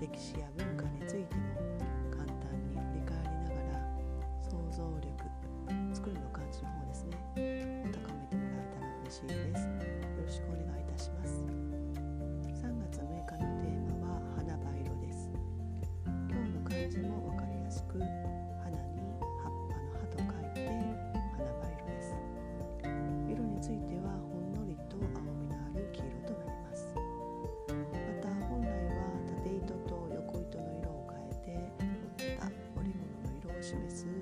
歴史や文化についても簡単に振り返りながら想像力作るの感じの方ですね。高めてもらえたら嬉しいです。よろしくお願いいたします。3月6日のテーマは花ば色です。今日の漢字もします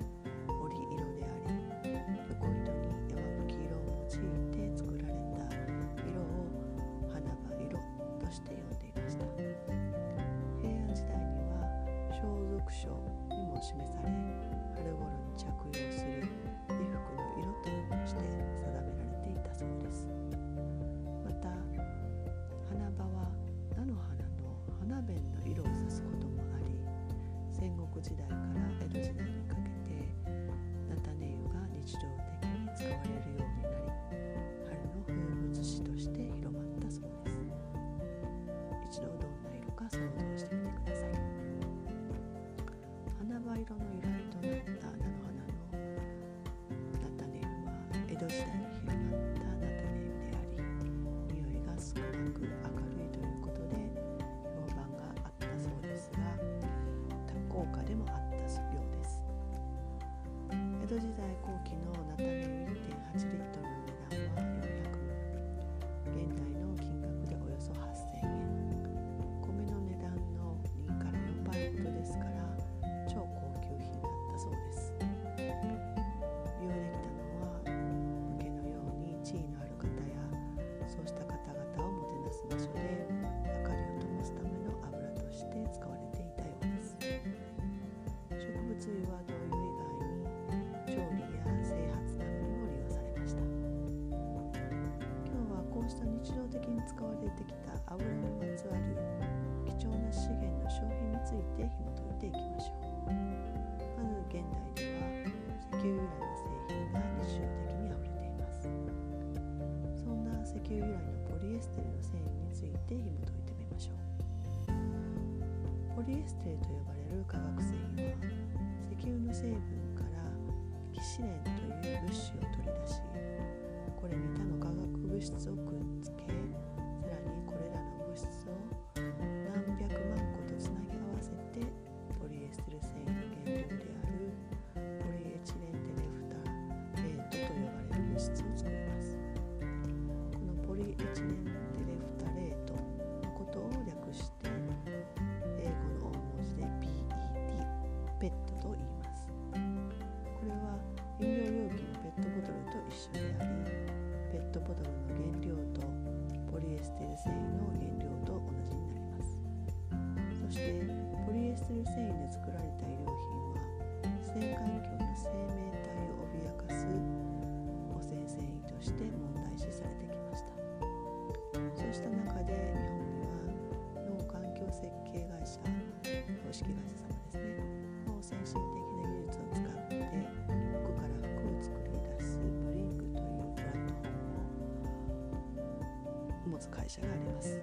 使われてきた油のまつわりボトルの原料とポリエステル繊維の原料と同じになります。そしてポリエステル繊維で作られた医会社があります。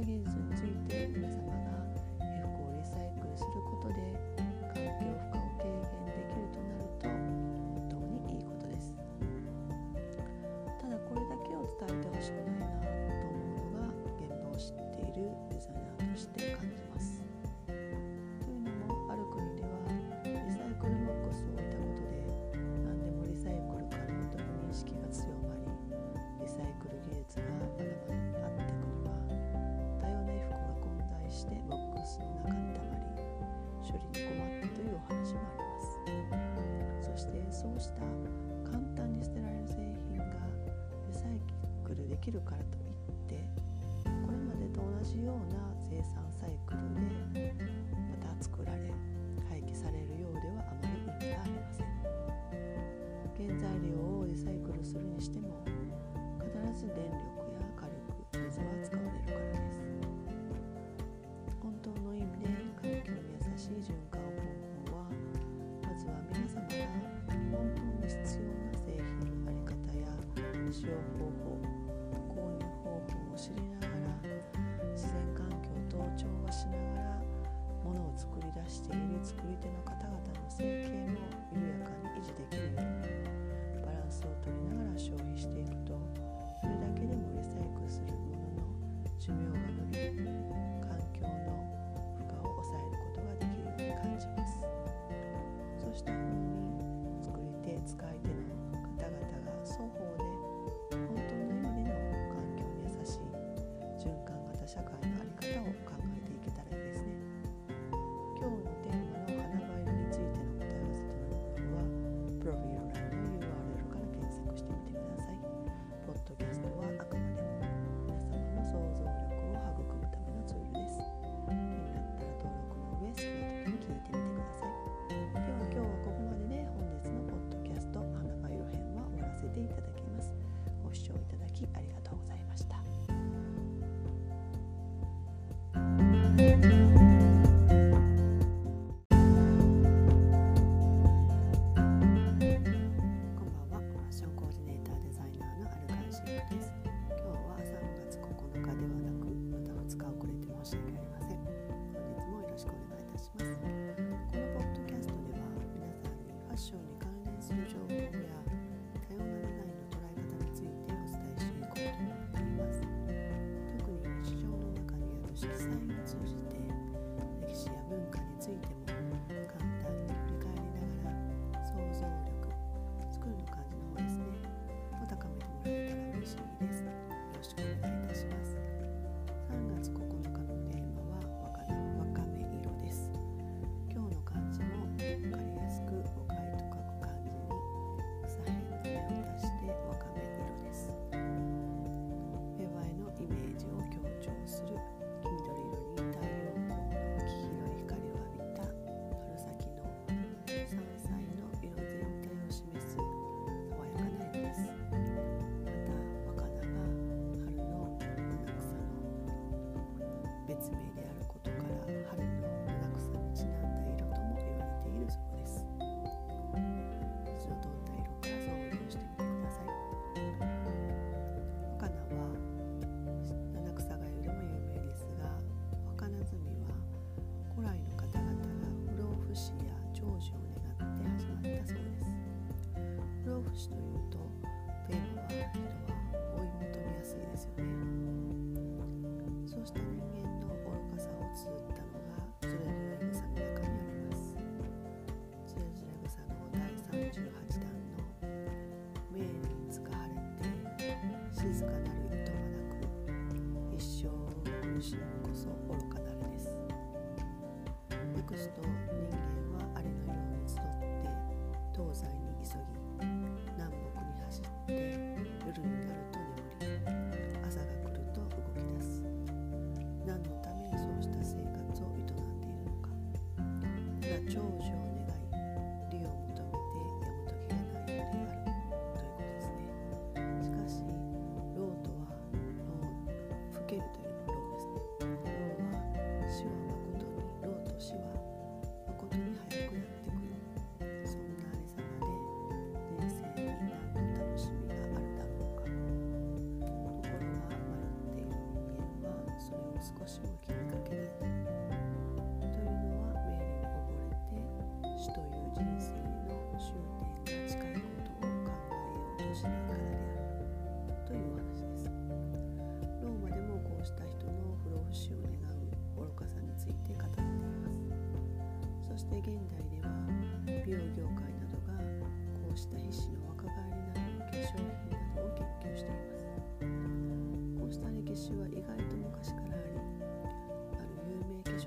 技術について皆さんとした簡単に捨てられる製品がリサイクルできるからといってこれまでと同じような生産サイクルでまた作られ廃棄されるようではあまり意味がありません。原材料をリサイクルするにしても必ず電力や火力水は使 your focus. estoy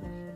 Gracias.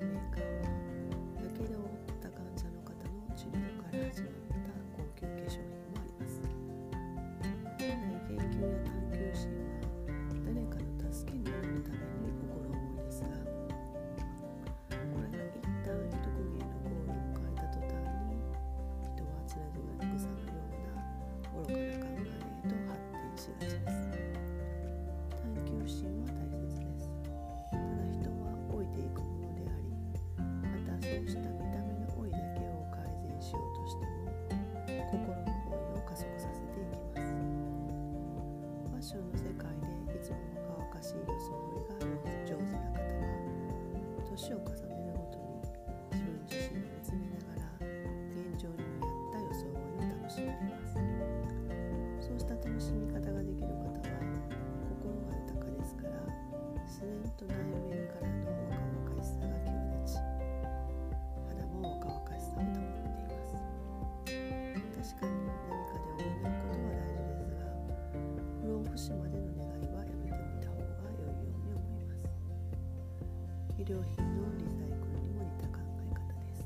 医品のリサイクルにも似た考え方です。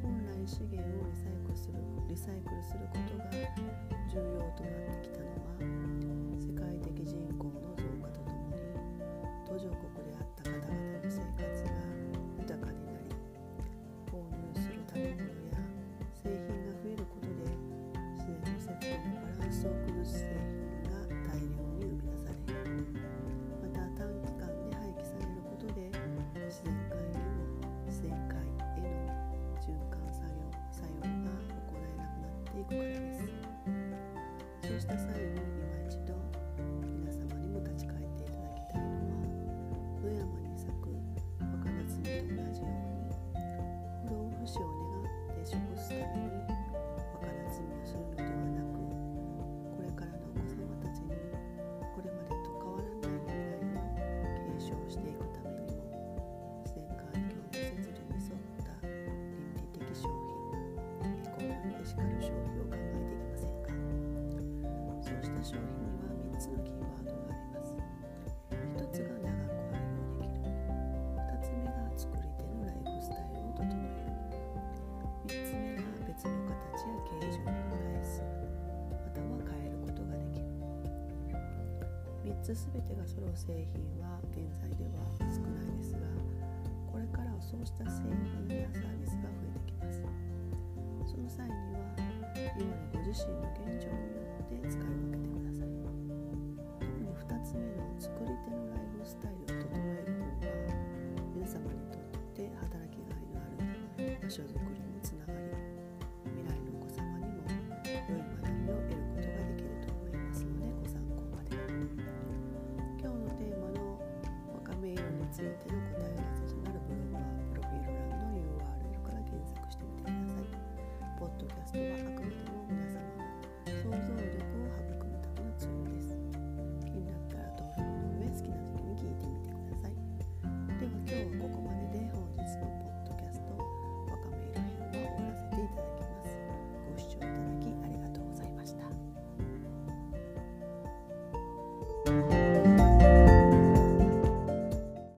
本来資源をリサイクルするリサイクルすることが重要となってきたのは世界的人口そうした商品には3つのキーワードがあります。1つが長く愛用できる2つ目が作り手のライフスタイルを整える3つ目が別の形や形状に返す。または変えることができる。3つ全てが揃う製品は現在では少ないですがこれからはそうした製品やサービスが増えてきます。その際には今のご自身の sözü.